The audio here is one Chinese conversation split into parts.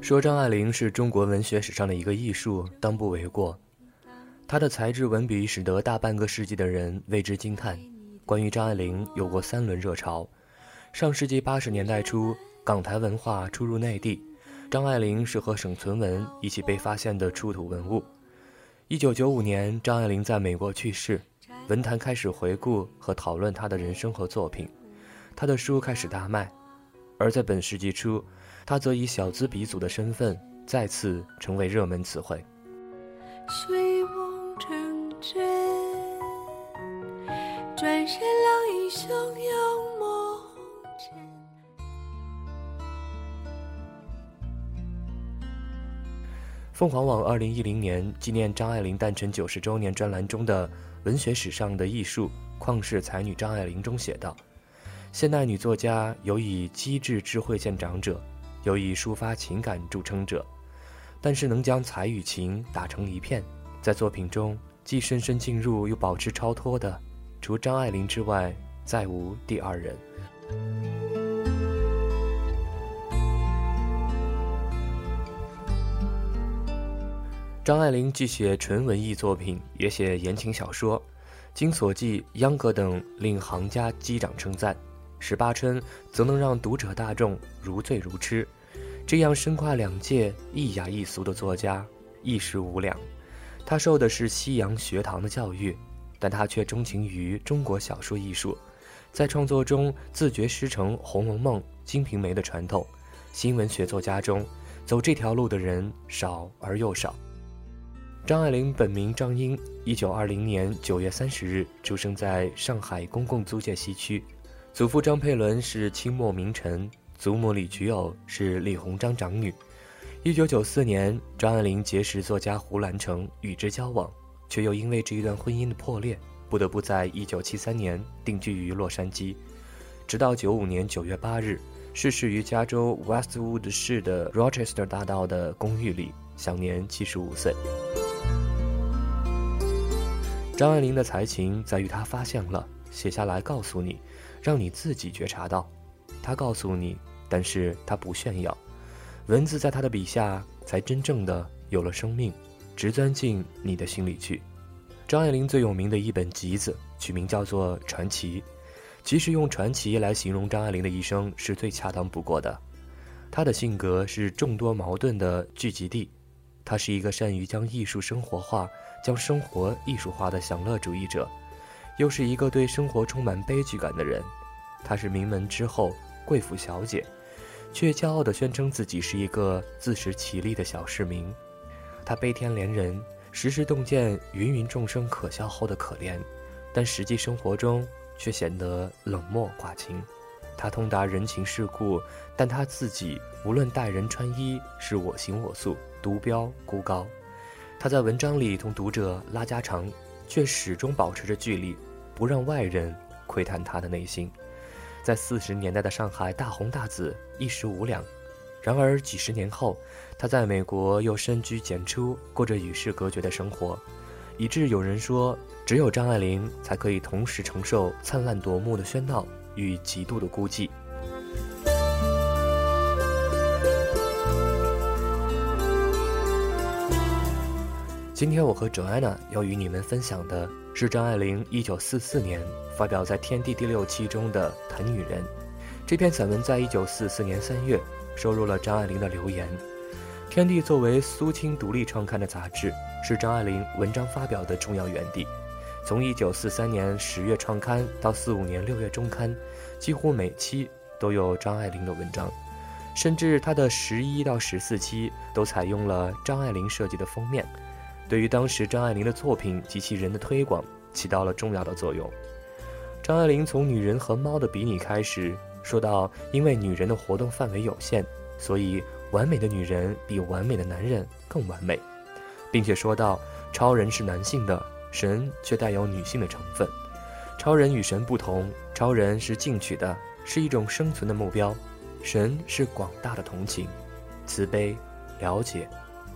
说张爱玲是中国文学史上的一个艺术，当不为过。她的才智文笔使得大半个世纪的人为之惊叹。关于张爱玲，有过三轮热潮。上世纪八十年代初，港台文化出入内地，张爱玲是和沈存文一起被发现的出土文物。一九九五年，张爱玲在美国去世，文坛开始回顾和讨论她的人生和作品，她的书开始大卖。而在本世纪初，他则以小资鼻祖的身份再次成为热门词汇。睡梦成真，转身浪影汹涌梦凤凰网二零一零年纪念张爱玲诞辰九十周年专栏中的《文学史上的艺术：旷世才女张爱玲》中写道：“现代女作家有以机智智慧见长者，有以抒发情感著称者，但是能将才与情打成一片，在作品中既深深进入又保持超脱的，除张爱玲之外，再无第二人。”张爱玲既写纯文艺作品，也写言情小说，经所记，秧歌等令行家击掌称赞。十八春则能让读者大众如醉如痴。这样身跨两界、一雅一俗的作家，一时无两。他受的是西洋学堂的教育，但他却钟情于中国小说艺术，在创作中自觉师承《红楼梦》《金瓶梅》的传统。新文学作家中，走这条路的人少而又少。张爱玲本名张英，一九二零年九月三十日出生在上海公共租界西区，祖父张佩伦是清末名臣，祖母李菊藕是李鸿章长女。一九九四年，张爱玲结识作家胡兰成，与之交往，却又因为这一段婚姻的破裂，不得不在一九七三年定居于洛杉矶，直到九五年九月八日逝世于加州 Westwood 市的 Rochester 大道的公寓里，享年七十五岁。张爱玲的才情在于她发现了，写下来告诉你，让你自己觉察到。他告诉你，但是他不炫耀。文字在他的笔下才真正的有了生命，直钻进你的心里去。张爱玲最有名的一本集子，取名叫做《传奇》。其实用传奇来形容张爱玲的一生是最恰当不过的。她的性格是众多矛盾的聚集地，她是一个善于将艺术生活化。将生活艺术化的享乐主义者，又是一个对生活充满悲剧感的人。她是名门之后贵妇小姐，却骄傲地宣称自己是一个自食其力的小市民。她悲天怜人，时时洞见芸芸众生可笑后的可怜，但实际生活中却显得冷漠寡情。她通达人情世故，但她自己无论待人穿衣是我行我素，独标孤高。他在文章里同读者拉家常，却始终保持着距离，不让外人窥探他的内心。在四十年代的上海大红大紫，一时无两。然而几十年后，他在美国又深居简出，过着与世隔绝的生活，以致有人说，只有张爱玲才可以同时承受灿烂夺目的喧闹与极度的孤寂。今天我和 Joanna 要与你们分享的是张爱玲1944年发表在《天地》第六期中的《谈女人》。这篇散文在1944年3月收入了张爱玲的留言。天地作为苏青独立创刊的杂志，是张爱玲文章发表的重要园地。从1943年10月创刊到45年6月中刊，几乎每期都有张爱玲的文章，甚至她的11到14期都采用了张爱玲设计的封面，对于当时张爱玲的作品及其人的推广起到了重要的作用。张爱玲从女人和猫的比拟开始，说到因为女人的活动范围有限，所以完美的女人比完美的男人更完美，并且说到超人是男性的。神却带有女性的成分，超人与神不同，超人是进取的，是一种生存的目标；神是广大的同情、慈悲、了解、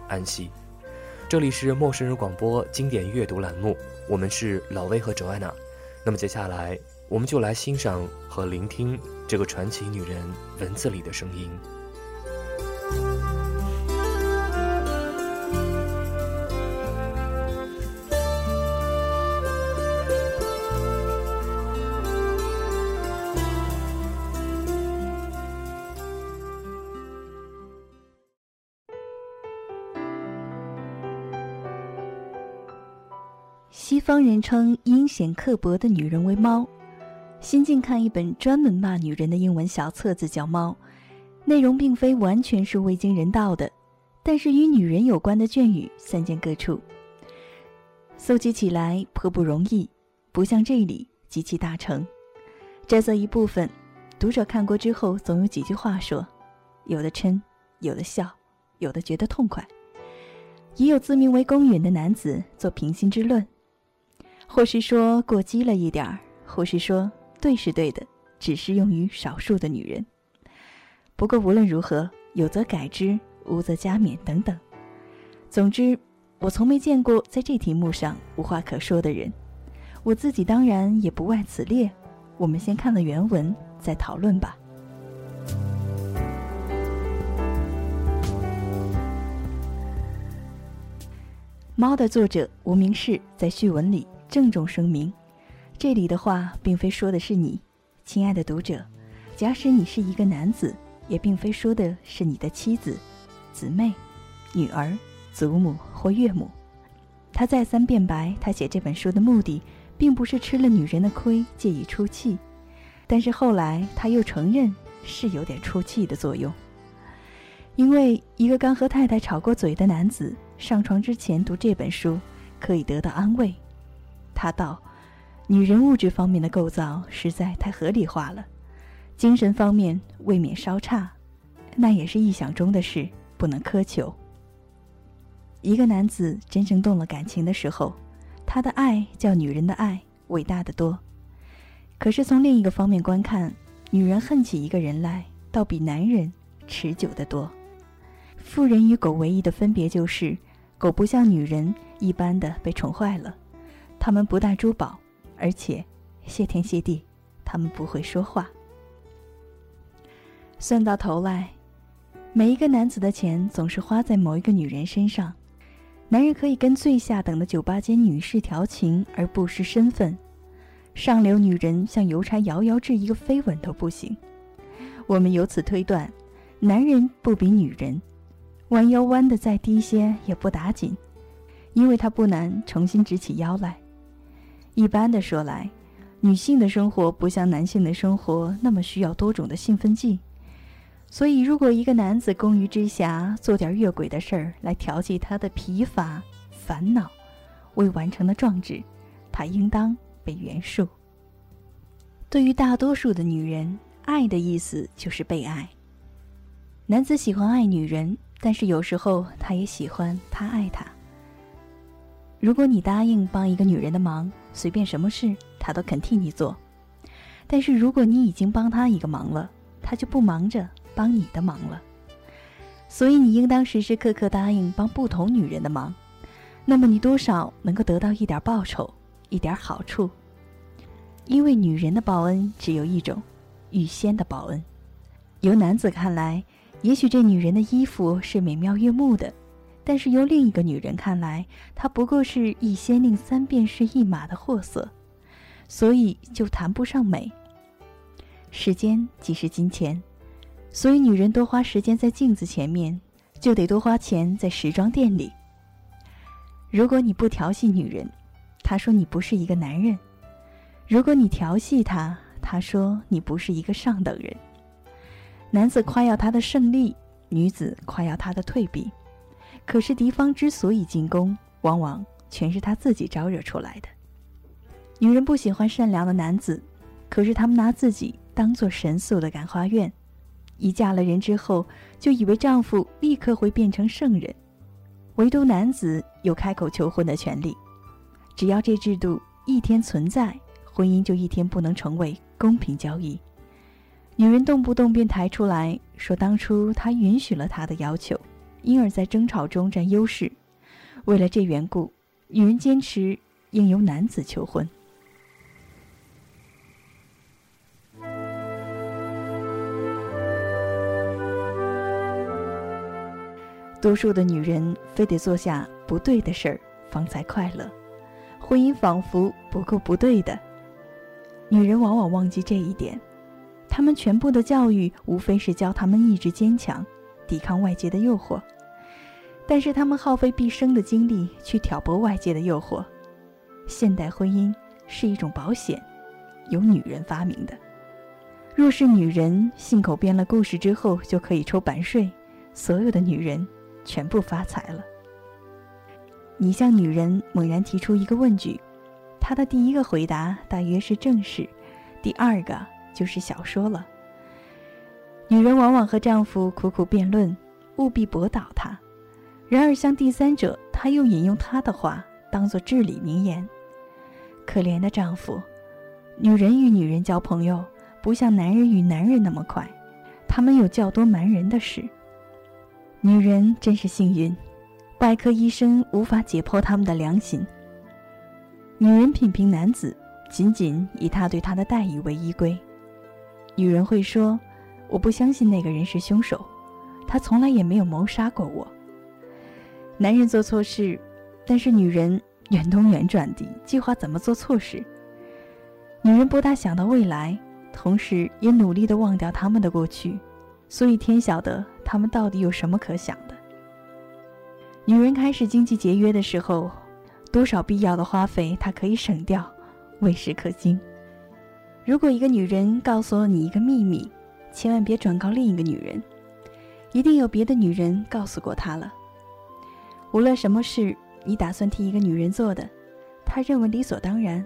安息。这里是陌生人广播经典阅读栏目，我们是老魏和哲爱娜。那么接下来，我们就来欣赏和聆听这个传奇女人文字里的声音。西方人称阴险刻薄的女人为猫。新近看一本专门骂女人的英文小册子，叫《猫》，内容并非完全是未经人道的，但是与女人有关的隽语散见各处，搜集起来颇不容易，不像这里极其大成。摘择一部分，读者看过之后总有几句话说，有的嗔，有的笑，有的觉得痛快，也有自命为公允的男子做平心之论。或是说过激了一点儿，或是说对是对的，只适用于少数的女人。不过无论如何，有则改之，无则加勉等等。总之，我从没见过在这题目上无话可说的人。我自己当然也不外此列。我们先看了原文，再讨论吧。猫的作者无名氏在序文里。郑重声明，这里的话并非说的是你，亲爱的读者。假使你是一个男子，也并非说的是你的妻子、姊妹、女儿、祖母或岳母。他再三辩白，他写这本书的目的，并不是吃了女人的亏借以出气。但是后来他又承认是有点出气的作用，因为一个刚和太太吵过嘴的男子上床之前读这本书，可以得到安慰。他道：“女人物质方面的构造实在太合理化了，精神方面未免稍差，那也是臆想中的事，不能苛求。一个男子真正动了感情的时候，他的爱叫女人的爱伟大的多。可是从另一个方面观看，女人恨起一个人来，倒比男人持久的多。妇人与狗唯一的分别就是，狗不像女人一般的被宠坏了。”他们不戴珠宝，而且谢天谢地，他们不会说话。算到头来，每一个男子的钱总是花在某一个女人身上。男人可以跟最下等的酒吧间女士调情而不失身份，上流女人像邮差遥遥掷一个飞吻都不行。我们由此推断，男人不比女人，弯腰弯的再低些也不打紧，因为他不难重新直起腰来。一般的说来，女性的生活不像男性的生活那么需要多种的兴奋剂，所以如果一个男子工于之暇，做点越轨的事儿来调剂他的疲乏、烦恼、未完成的壮志，他应当被原恕。对于大多数的女人，爱的意思就是被爱。男子喜欢爱女人，但是有时候他也喜欢她爱他。如果你答应帮一个女人的忙，随便什么事他都肯替你做。但是如果你已经帮他一个忙了，他就不忙着帮你的忙了。所以你应当时时刻刻答应帮不同女人的忙，那么你多少能够得到一点报酬，一点好处。因为女人的报恩只有一种，预先的报恩。由男子看来，也许这女人的衣服是美妙悦目的。但是由另一个女人看来，她不过是一先令三便是一马的货色，所以就谈不上美。时间即是金钱，所以女人多花时间在镜子前面，就得多花钱在时装店里。如果你不调戏女人，她说你不是一个男人；如果你调戏她，她说你不是一个上等人。男子夸耀他的胜利，女子夸耀他的退避。可是敌方之所以进攻，往往全是他自己招惹出来的。女人不喜欢善良的男子，可是他们拿自己当做神速的感化院，一嫁了人之后，就以为丈夫立刻会变成圣人，唯独男子有开口求婚的权利。只要这制度一天存在，婚姻就一天不能成为公平交易。女人动不动便抬出来说，当初他允许了他的要求，因而在争吵中占优势。为了这缘故，女人坚持应由男子求婚。多数的女人非得做下不对的事儿方才快乐，婚姻仿佛不够不对的。女人往往忘记这一点，她们全部的教育无非是教她们意志坚强，抵抗外界的诱惑。但是他们耗费毕生的精力去挑拨外界的诱惑。现代婚姻是一种保险，由女人发明的。若是女人信口编了故事之后就可以抽版税，所有的女人。全部发财了。你向女人猛然提出一个问句，她的第一个回答大约是正事，第二个就是小说了。女人往往和丈夫苦苦辩论，务必驳倒他，然而向第三者，她又引用他的话当做至理名言。可怜的丈夫，女人与女人交朋友，不像男人与男人那么快，他们有较多瞒人的事。女人真是幸运，外科医生无法解剖他们的良心。女人品评男子，仅仅以他对她的待遇为依归。女人会说：“我不相信那个人是凶手，他从来也没有谋杀过我。”男人做错事，但是女人远东远转地计划怎么做错事。女人不大想到未来，同时也努力地忘掉他们的过去。所以天晓得他们到底有什么可想的。女人开始经济节约的时候，多少必要的花费她可以省掉，为时可惊。如果一个女人告诉了你一个秘密，千万别转告另一个女人，一定有别的女人告诉过她了。无论什么事你打算替一个女人做的，她认为理所当然；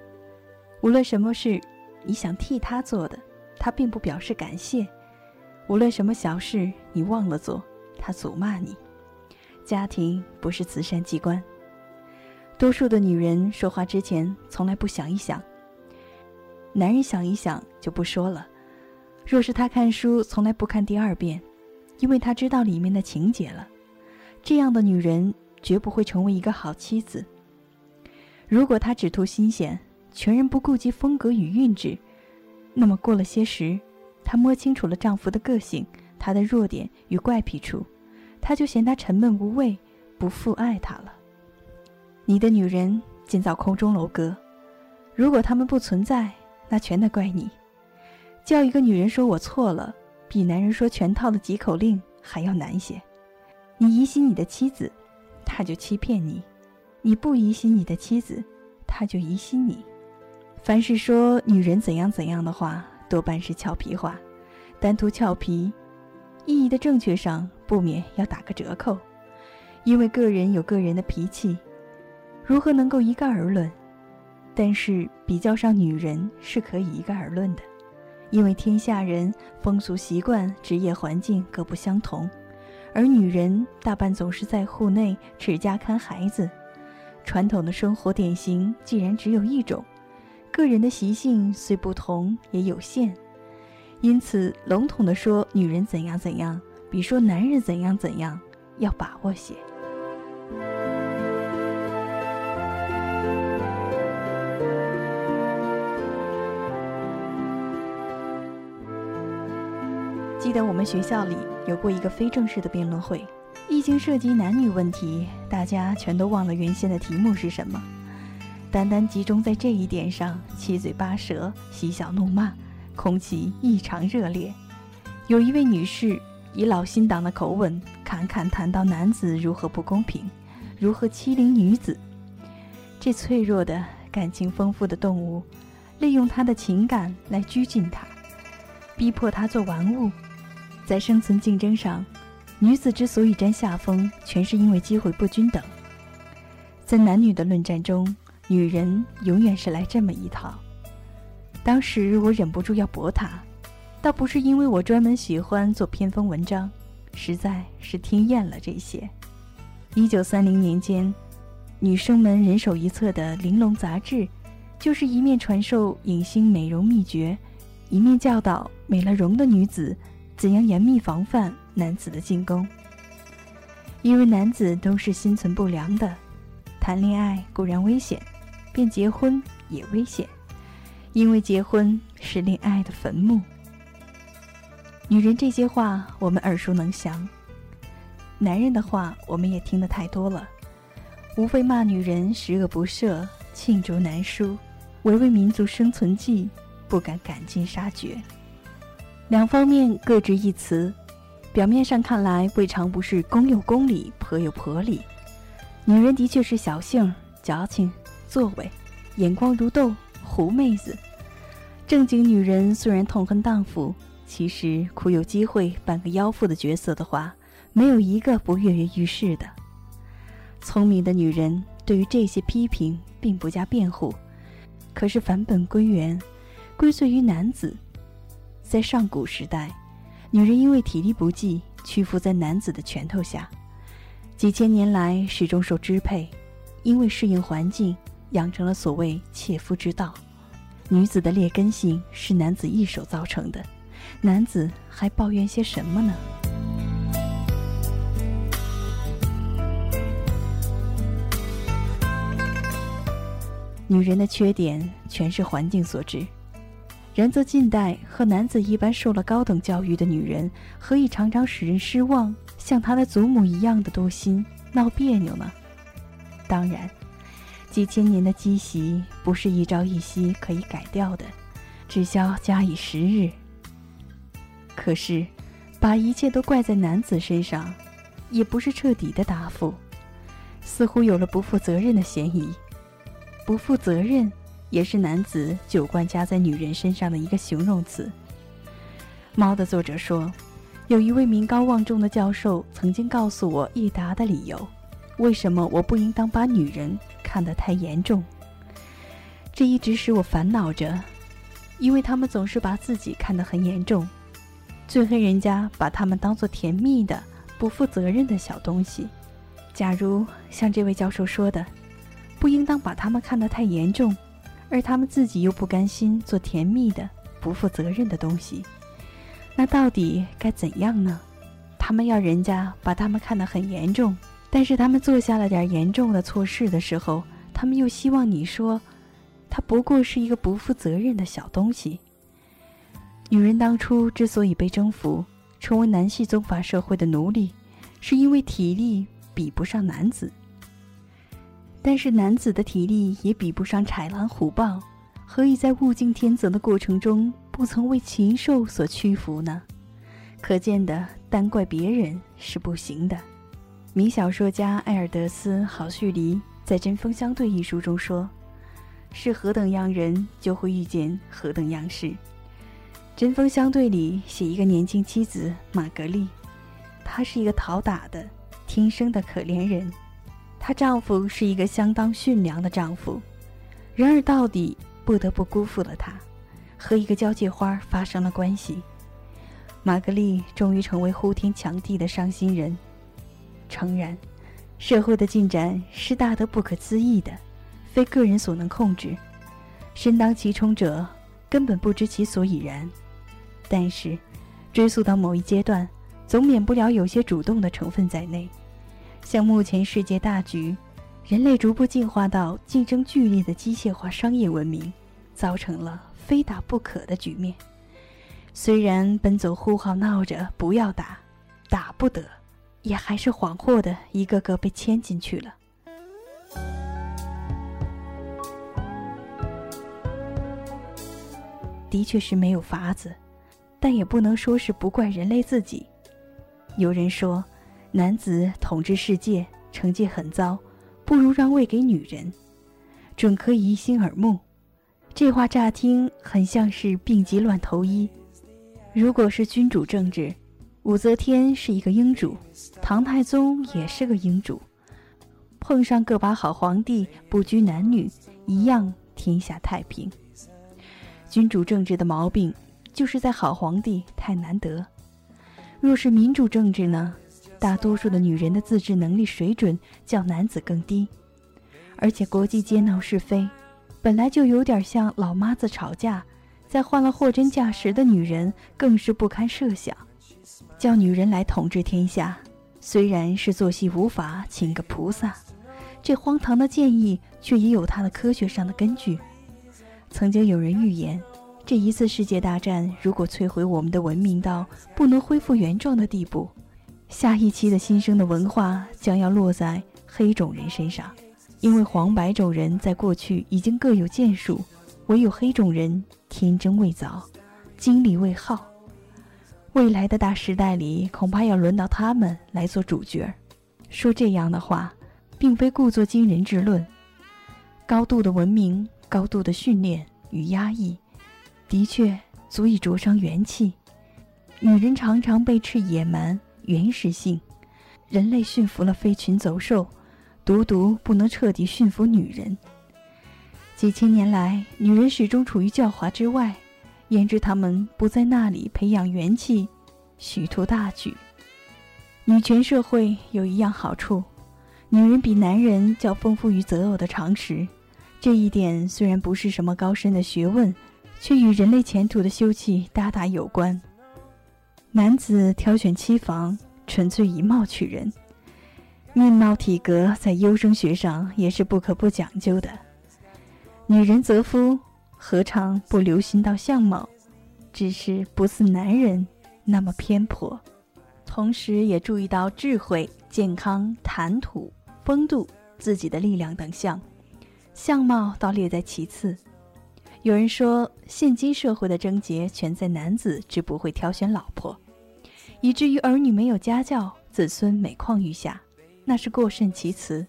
无论什么事你想替她做的，她并不表示感谢。无论什么小事你忘了做，他诅骂你。家庭不是慈善机关。多数的女人说话之前从来不想一想。男人想一想就不说了。若是他看书从来不看第二遍，因为他知道里面的情节了。这样的女人绝不会成为一个好妻子。如果她只图新鲜，全然不顾及风格与韵致，那么过了些时。她摸清楚了丈夫的个性，他的弱点与怪癖处，她就嫌他沉闷无味，不复爱他了。你的女人建造空中楼阁，如果他们不存在，那全得怪你。叫一个女人说我错了，比男人说全套的几口令还要难些。你疑心你的妻子，他就欺骗你；你不疑心你的妻子，他就疑心你。凡是说女人怎样怎样的话。多半是俏皮话，单图俏皮，意义的正确上不免要打个折扣，因为个人有个人的脾气，如何能够一概而论？但是比较上女人是可以一概而论的，因为天下人风俗习惯、职业环境各不相同，而女人大半总是在户内持家看孩子，传统的生活典型既然只有一种。个人的习性虽不同，也有限，因此笼统的说女人怎样怎样，比说男人怎样怎样要把握些。记得我们学校里有过一个非正式的辩论会，一经涉及男女问题，大家全都忘了原先的题目是什么。单单集中在这一点上，七嘴八舌、嬉笑怒骂，空气异常热烈。有一位女士以老新党的口吻侃侃谈到男子如何不公平，如何欺凌女子。这脆弱的感情丰富的动物，利用他的情感来拘禁他，逼迫他做玩物。在生存竞争上，女子之所以占下风，全是因为机会不均等。在男女的论战中，女人永远是来这么一套。当时我忍不住要驳他，倒不是因为我专门喜欢做偏锋文章，实在是听厌了这些。一九三零年间，女生们人手一册的《玲珑》杂志，就是一面传授影星美容秘诀，一面教导美了容的女子怎样严密防范男子的进攻。因为男子都是心存不良的，谈恋爱固然危险，便结婚也危险。因为结婚是恋爱的坟墓。女人这些话我们耳熟能详，男人的话我们也听得太多了，无非骂女人十恶不赦、罄竹难书、唯为民族生存计，不敢赶尽杀绝。两方面各执一词，表面上看来未尝不是公有公理，婆有婆理。女人的确是小性、矫情、作为，眼光如豆。狐妹子，正经女人虽然痛恨荡妇，其实苦有机会扮个妖妇的角色的话，没有一个不跃跃欲试的。聪明的女人对于这些批评并不加辩护，可是返本归元，归罪于男子。在上古时代，女人因为体力不济，屈服在男子的拳头下，几千年来始终受支配，因为适应环境。养成了所谓切肤之道，女子的劣根性是男子一手造成的，男子还抱怨些什么呢？女人的缺点全是环境所致，然则近代和男子一般受了高等教育的女人，何以常常使人失望，像她的祖母一样的多心闹别扭呢？当然。几千年的积习不是一朝一夕可以改掉的，只消加以时日。可是，把一切都怪在男子身上，也不是彻底的答复，似乎有了不负责任的嫌疑。不负责任，也是男子酒罐加在女人身上的一个形容词。《猫》的作者说，有一位名高望重的教授曾经告诉我易达的理由。为什么我不应当把女人看得太严重？这一直使我烦恼着，因为他们总是把自己看得很严重，最恨人家把他们当做甜蜜的、不负责任的小东西。假如像这位教授说的，不应当把他们看得太严重，而他们自己又不甘心做甜蜜的、不负责任的东西，那到底该怎样呢？他们要人家把他们看得很严重。但是他们做下了点严重的错事的时候，他们又希望你说，他不过是一个不负责任的小东西。女人当初之所以被征服，成为男系宗法社会的奴隶，是因为体力比不上男子。但是男子的体力也比不上豺狼虎豹，何以在物竞天择的过程中，不曾为禽兽所屈服呢？可见的，单怪别人是不行的。名小说家埃尔德斯·郝胥黎在《针锋相对》一书中说：“是何等样人，就会遇见何等样事。”《针锋相对》里写一个年轻妻子玛格丽，她是一个讨打的、天生的可怜人。她丈夫是一个相当驯良的丈夫，然而到底不得不辜负了她，和一个交际花发生了关系。玛格丽终于成为呼天抢地的伤心人。诚然，社会的进展是大得不可思议的，非个人所能控制。身当其冲者根本不知其所以然。但是，追溯到某一阶段，总免不了有些主动的成分在内。像目前世界大局，人类逐步进化到竞争剧烈的机械化商业文明，造成了非打不可的局面。虽然奔走呼号闹着不要打，打不得。也还是恍惚的，一个个被牵进去了。的确是没有法子，但也不能说是不怪人类自己。有人说，男子统治世界，成绩很糟，不如让位给女人，准可以一心耳目。这话乍听很像是病急乱投医。如果是君主政治，武则天是一个英主，唐太宗也是个英主，碰上个把好皇帝，不拘男女，一样天下太平。君主政治的毛病，就是在好皇帝太难得。若是民主政治呢？大多数的女人的自制能力水准较男子更低，而且国际间闹是非，本来就有点像老妈子吵架，再换了货真价实的女人，更是不堪设想。叫女人来统治天下，虽然是作戏无法请个菩萨，这荒唐的建议却也有它的科学上的根据。曾经有人预言。这一次世界大战，如果摧毁我们的文明到不能恢复原状的地步，下一期的新生的文化将要落在黑种人身上，因为黄白种人在过去已经各有建树，唯有黑种人天真未早，精力未耗。未来的大时代里，恐怕要轮到他们来做主角。说这样的话，并非故作惊人之论。高度的文明，高度的训练与压抑。的确足以灼伤元气。女人常常被斥野蛮、原始性，人类驯服了飞禽走兽，独独不能彻底驯服女人。几千年来，女人始终处于教化之外，焉知她们不在那里培养元气，许图大举？女权社会有一样好处，女人比男人较丰富于择偶的常识。这一点虽然不是什么高深的学问。却与人类前途的休憩大大有关。男子挑选妻房，纯粹以貌取人，面貌体格在优生学上也是不可不讲究的。女人择夫，何尝不留心到相貌？只是不似男人那么偏颇，同时也注意到智慧、健康、谈吐、风度、自己的力量等项，相貌倒列在其次。有人说，现今社会的症结全在男子之不会挑选老婆，以至于儿女没有家教，子孙每况愈下，那是过甚其词。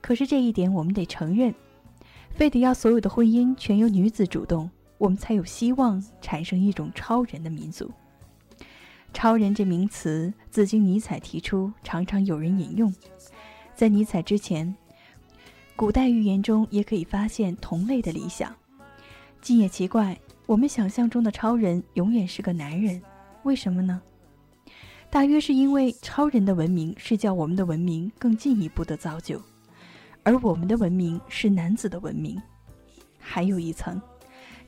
可是这一点我们得承认，非得要所有的婚姻全由女子主动，我们才有希望产生一种超人的民族。超人这名词自经尼采提出，常常有人引用。在尼采之前，古代寓言中也可以发现同类的理想。竟也奇怪，我们想象中的超人永远是个男人，为什么呢？大约是因为超人的文明是叫我们的文明更进一步的造就，而我们的文明是男子的文明。还有一层，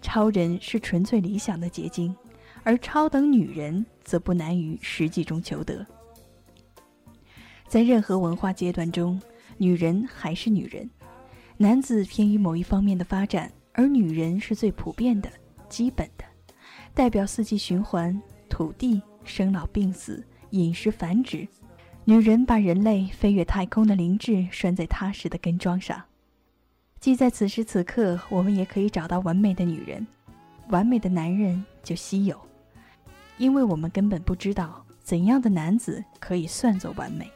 超人是纯粹理想的结晶，而超等女人则不难于实际中求得。在任何文化阶段中，女人还是女人，男子偏于某一方面的发展。而女人是最普遍的、基本的，代表四季循环、土地、生老病死、饮食繁殖。女人把人类飞越太空的灵智拴在踏实的根桩上。即在此时此刻，我们也可以找到完美的女人，完美的男人就稀有，因为我们根本不知道怎样的男子可以算作完美。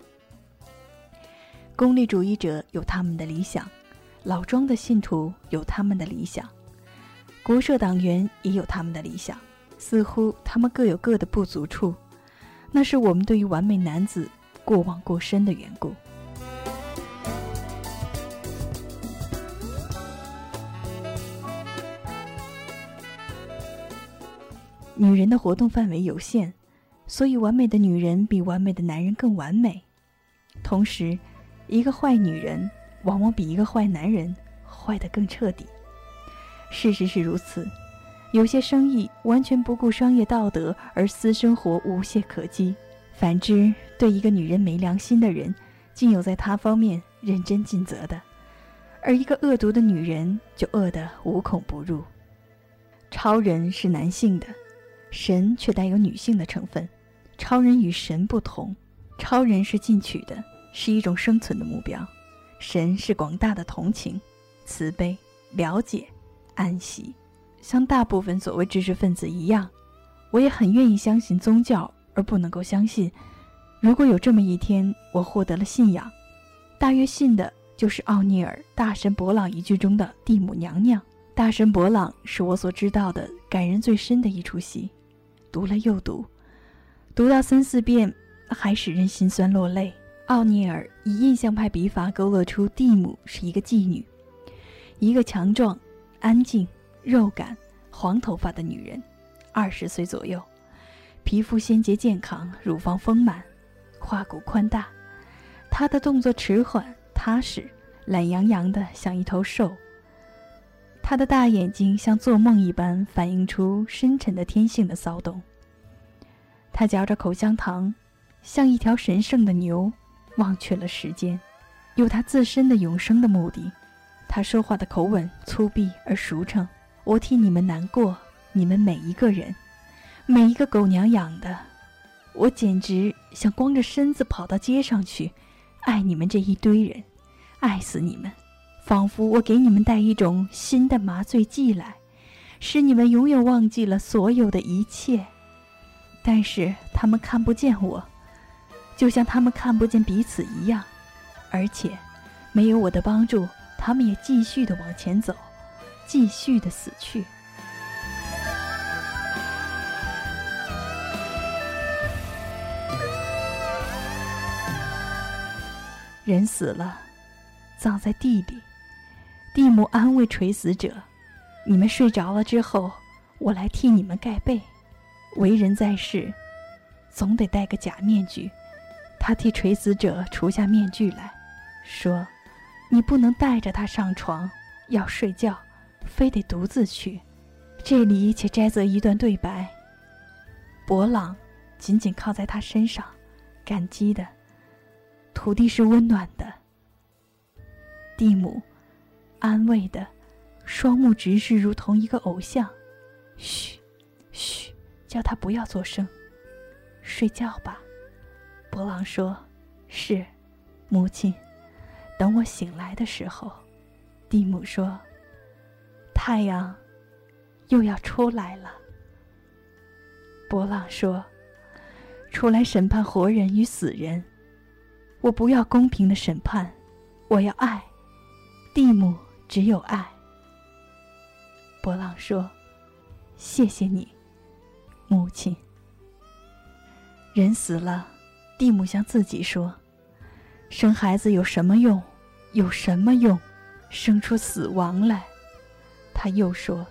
功利主义者有他们的理想。老庄的信徒有他们的理想，国社党员也有他们的理想，似乎他们各有各的不足处，那是我们对于完美男子过往过深的缘故。女人的活动范围有限，所以完美的女人比完美的男人更完美。同时，一个坏女人。往往比一个坏男人坏得更彻底。事实是如此，有些生意完全不顾商业道德，而私生活无懈可击；反之，对一个女人没良心的人，竟有在他方面认真尽责的；而一个恶毒的女人，就恶得无孔不入。超人是男性的，神却带有女性的成分。超人与神不同，超人是进取的，是一种生存的目标。神是广大的同情、慈悲、了解、安息，像大部分所谓知识分子一样，我也很愿意相信宗教，而不能够相信如果有这么一天，我获得了信仰，大约信的就是奥尼尔大神伯朗一句中的蒂姆娘娘。大神伯朗是我所知道的感人最深的一出戏，读了又读，读到三四遍，还使人心酸落泪。奥尼尔以印象派笔法勾勒出蒂姆是一个妓女，一个强壮、安静、肉感、黄头发的女人，二十岁左右，皮肤纤洁健康，乳房丰满，胯骨宽大。她的动作迟缓踏实，懒洋洋的像一头兽。他的大眼睛像做梦一般，反映出深沉的天性的骚动。他嚼着口香糖，像一条神圣的牛，忘却了时间，有他自身的永生的目的。他说话的口吻粗鄙而熟成。我替你们难过，你们每一个人，每一个狗娘养的，我简直想光着身子跑到街上去，爱你们这一堆人，爱死你们。仿佛我给你们带一种新的麻醉剂来，使你们永远忘记了所有的一切。但是他们看不见我，就像他们看不见彼此一样。而且，没有我的帮助，他们也继续的往前走，继续的死去。人死了，葬在地里。蒂姆安慰垂死者：“你们睡着了之后，我来替你们盖被。为人在世，总得戴个假面具。”他替垂死者除下面具来说：“你不能带着他上床，要睡觉，非得独自去。”这里且摘择一段对白：博朗紧紧靠在他身上，感激的。土地是温暖的。蒂姆。安慰的，双目直视，如同一个偶像。嘘，嘘，叫他不要作声，睡觉吧。博朗说：“是，母亲。”等我醒来的时候，蒂姆说：“太阳又要出来了。”博朗说：“出来审判活人与死人。我不要公平的审判，我要爱。”蒂姆。只有爱。博朗说：“谢谢你，母亲。”人死了，蒂姆向自己说：“生孩子有什么用？有什么用？生出死亡来。”他又说：“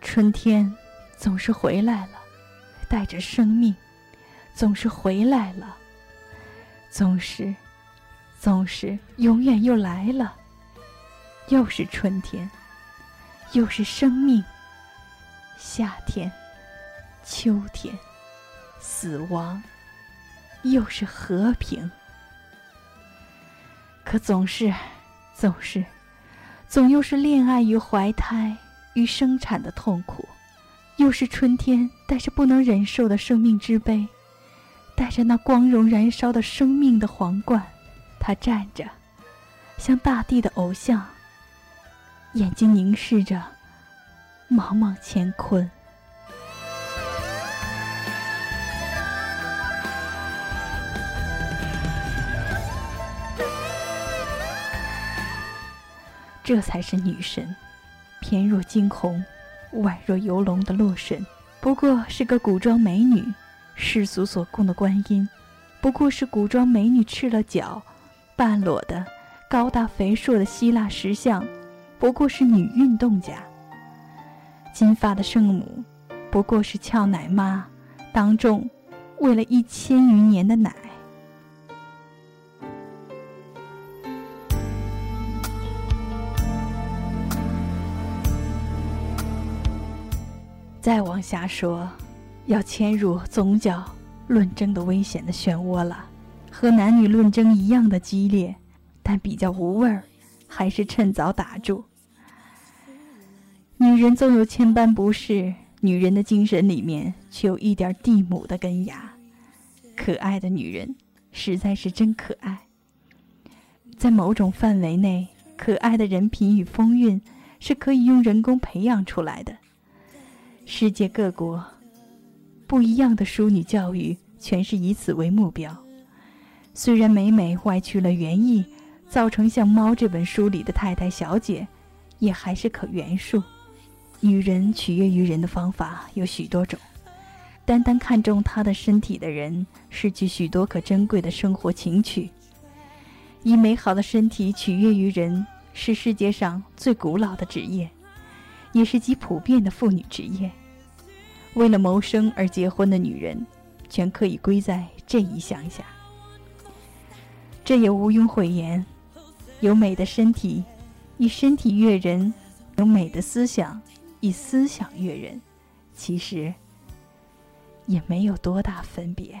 春天总是回来了，带着生命，总是回来了，总是，总是永远又来了。”又是春天，又是生命。夏天，秋天，死亡，又是和平。可总是，总是，总又是恋爱与怀胎与生产的痛苦。又是春天，带着不能忍受的生命之悲，带着那光荣燃烧的生命的皇冠，他站着，像大地的偶像。眼睛凝视着茫茫乾坤，这才是女神，翩若惊鸿，宛若游龙的洛神，不过是个古装美女；世俗所供的观音，不过是古装美女赤了脚、半裸的高大肥硕的希腊石像。不过是女运动家，金发的圣母，不过是俏奶妈，当众喂了一千余年的奶。再往下说，要迁入宗教论争的危险的漩涡了，和男女论争一样的激烈，但比较无味儿，还是趁早打住。女人纵有千般不是，女人的精神里面却有一点地母的根芽。可爱的女人，实在是真可爱。在某种范围内，可爱的人品与风韵是可以用人工培养出来的。世界各国不一样的淑女教育，全是以此为目标。虽然每每歪曲了原意，造成像《猫》这本书里的太太小姐，也还是可原述。女人取悦于人的方法有许多种，单单看重她的身体的人，失去许多可珍贵的生活情趣。以美好的身体取悦于人，是世界上最古老的职业，也是极普遍的妇女职业。为了谋生而结婚的女人，全可以归在这一项下。这也毋庸讳言，有美的身体，以身体悦人；有美的思想，以思想悦人。其实，也没有多大分别。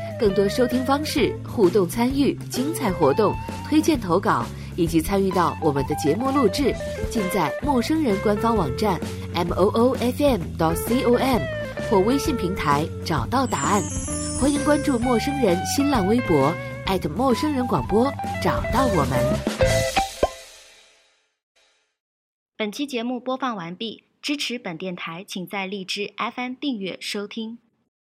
更多收听方式、互动参与、精彩活动、推荐投稿。以及参与到我们的节目录制，尽在陌生人官方网站 m o o f m. 到 c o m 或微信平台找到答案。欢迎关注陌生人新浪微博艾特陌生人广播，找到我们。本期节目播放完毕，支持本电台，请在荔枝 FM 订阅收听。